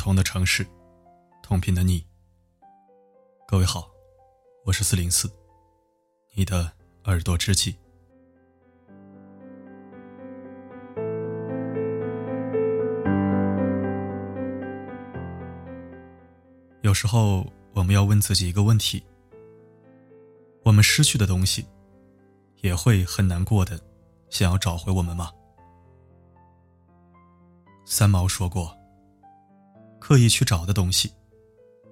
同的城市，同频的你。各位好，我是四零四，你的耳朵知己。有时候，我们要问自己一个问题：我们失去的东西，也会很难过的，想要找回我们吗？三毛说过。刻意去找的东西，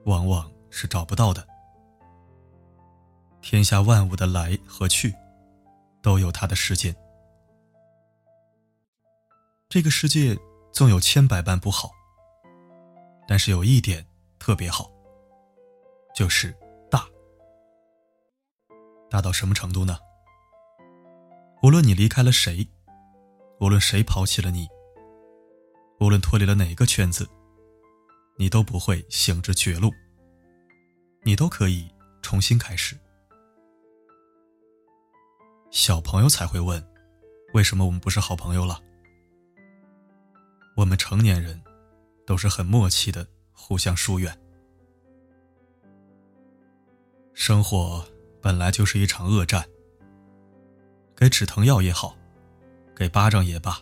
往往是找不到的。天下万物的来和去，都有它的时间。这个世界纵有千百般不好，但是有一点特别好，就是大。大到什么程度呢？无论你离开了谁，无论谁抛弃了你，无论脱离了哪个圈子。你都不会行至绝路，你都可以重新开始。小朋友才会问：为什么我们不是好朋友了？我们成年人都是很默契的，互相疏远。生活本来就是一场恶战，给止疼药也好，给巴掌也罢，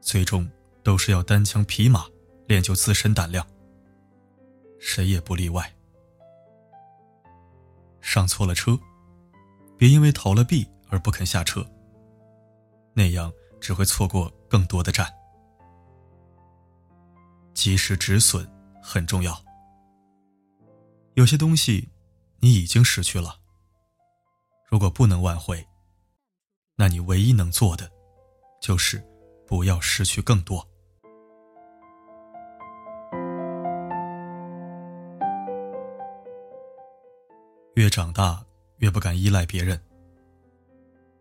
最终都是要单枪匹马。练就自身胆量，谁也不例外。上错了车，别因为投了币而不肯下车，那样只会错过更多的站。及时止损很重要。有些东西你已经失去了，如果不能挽回，那你唯一能做的就是不要失去更多。越长大，越不敢依赖别人，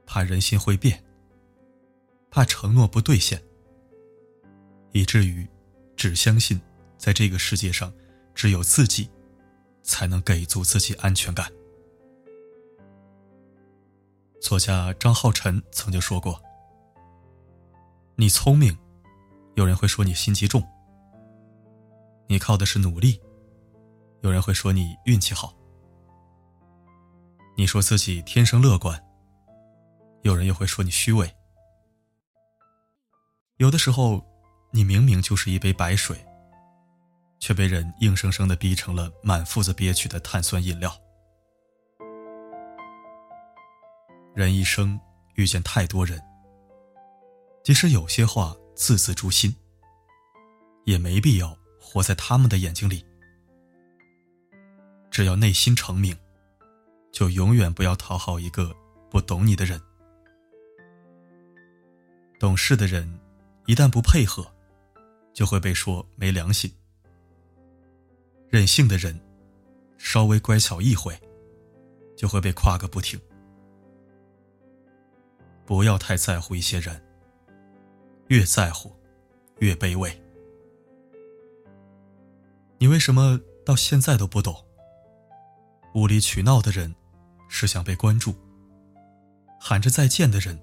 怕人心会变，怕承诺不兑现，以至于只相信在这个世界上只有自己才能给足自己安全感。作家张浩晨曾经说过：“你聪明，有人会说你心机重；你靠的是努力，有人会说你运气好。”你说自己天生乐观，有人又会说你虚伪。有的时候，你明明就是一杯白水，却被人硬生生的逼成了满腹子憋屈的碳酸饮料。人一生遇见太多人，即使有些话字字诛心，也没必要活在他们的眼睛里。只要内心澄明。就永远不要讨好一个不懂你的人。懂事的人，一旦不配合，就会被说没良心；任性的人，稍微乖巧一回，就会被夸个不停。不要太在乎一些人，越在乎，越卑微。你为什么到现在都不懂？无理取闹的人。是想被关注，喊着再见的人，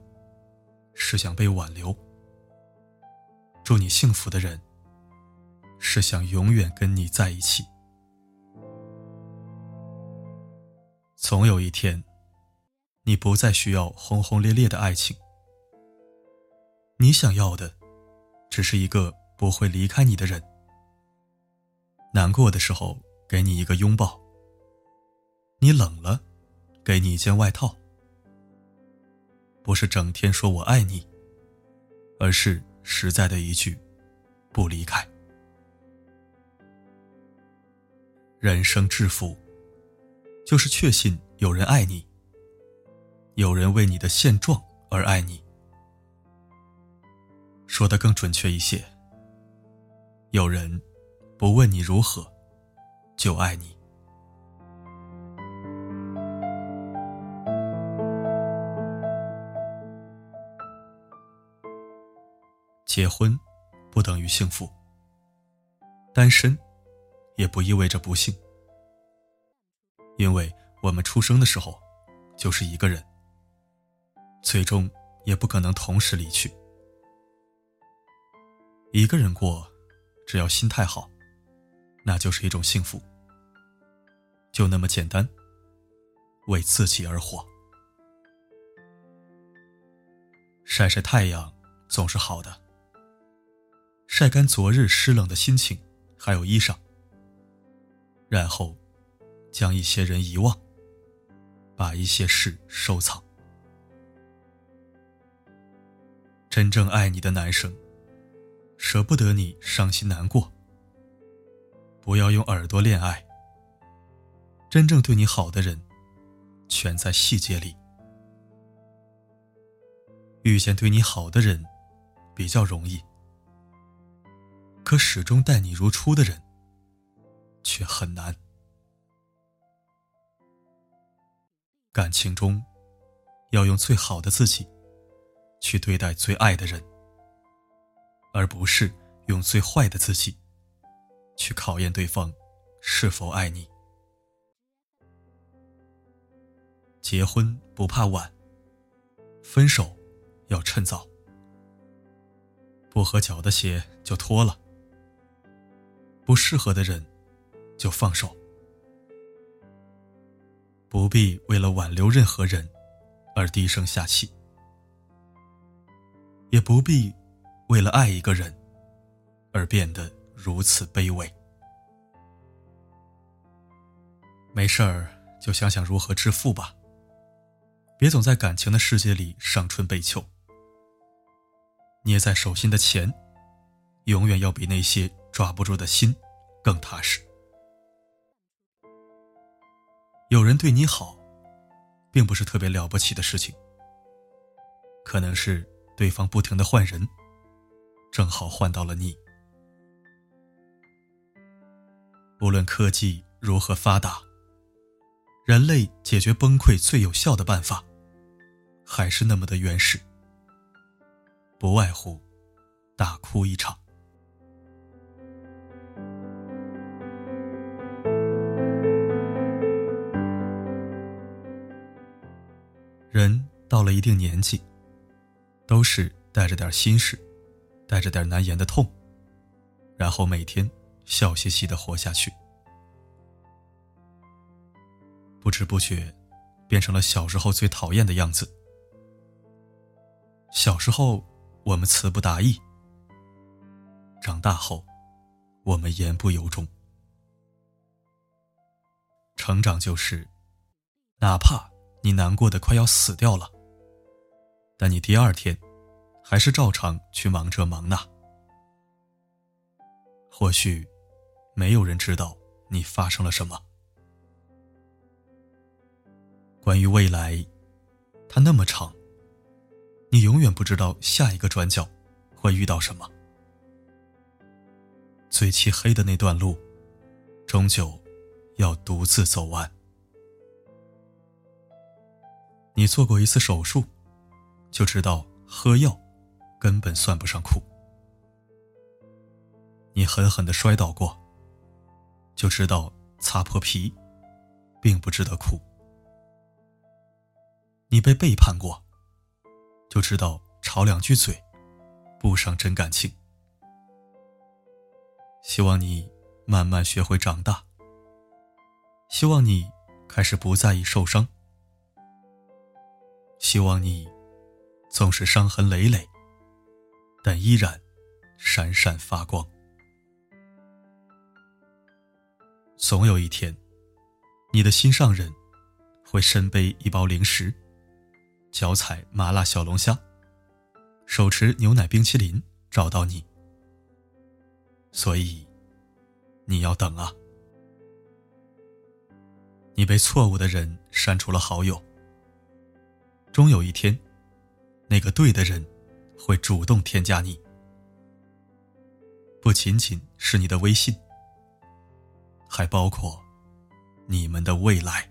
是想被挽留。祝你幸福的人，是想永远跟你在一起。总有一天，你不再需要轰轰烈烈的爱情，你想要的，只是一个不会离开你的人。难过的时候，给你一个拥抱。你冷了。给你一件外套，不是整天说我爱你，而是实在的一句“不离开”。人生致富，就是确信有人爱你，有人为你的现状而爱你。说的更准确一些，有人不问你如何，就爱你。结婚不等于幸福，单身也不意味着不幸，因为我们出生的时候就是一个人，最终也不可能同时离去。一个人过，只要心态好，那就是一种幸福。就那么简单，为自己而活。晒晒太阳总是好的，晒干昨日湿冷的心情，还有衣裳，然后将一些人遗忘，把一些事收藏。真正爱你的男生，舍不得你伤心难过。不要用耳朵恋爱。真正对你好的人，全在细节里。遇见对你好的人，比较容易；可始终待你如初的人，却很难。感情中，要用最好的自己。去对待最爱的人，而不是用最坏的自己去考验对方是否爱你。结婚不怕晚，分手要趁早。不合脚的鞋就脱了，不适合的人就放手。不必为了挽留任何人而低声下气。也不必为了爱一个人而变得如此卑微。没事儿就想想如何致富吧，别总在感情的世界里伤春悲秋。捏在手心的钱，永远要比那些抓不住的心更踏实。有人对你好，并不是特别了不起的事情，可能是。对方不停的换人，正好换到了你。无论科技如何发达，人类解决崩溃最有效的办法，还是那么的原始，不外乎大哭一场。到了一定年纪。都是带着点心事，带着点难言的痛，然后每天笑嘻嘻的活下去。不知不觉，变成了小时候最讨厌的样子。小时候，我们词不达意；长大后，我们言不由衷。成长就是，哪怕你难过的快要死掉了。但你第二天，还是照常去忙这忙那。或许，没有人知道你发生了什么。关于未来，它那么长，你永远不知道下一个转角会遇到什么。最漆黑的那段路，终究要独自走完。你做过一次手术。就知道喝药根本算不上苦。你狠狠的摔倒过，就知道擦破皮并不值得哭。你被背叛过，就知道吵两句嘴不伤真感情。希望你慢慢学会长大，希望你开始不在意受伤，希望你。纵使伤痕累累，但依然闪闪发光。总有一天，你的心上人会身背一包零食，脚踩麻辣小龙虾，手持牛奶冰淇淋找到你。所以，你要等啊！你被错误的人删除了好友，终有一天。那个对的人，会主动添加你，不仅仅是你的微信，还包括你们的未来。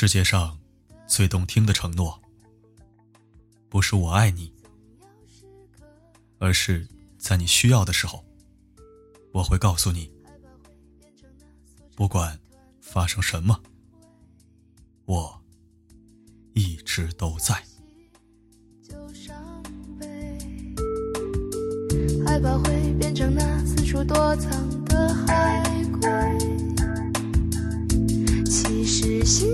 世界上最动听的承诺，不是我爱你，而是在你需要的时候，我会告诉你，不管发生什么，我一直都在。害怕会变成那四处躲藏的海龟。其实心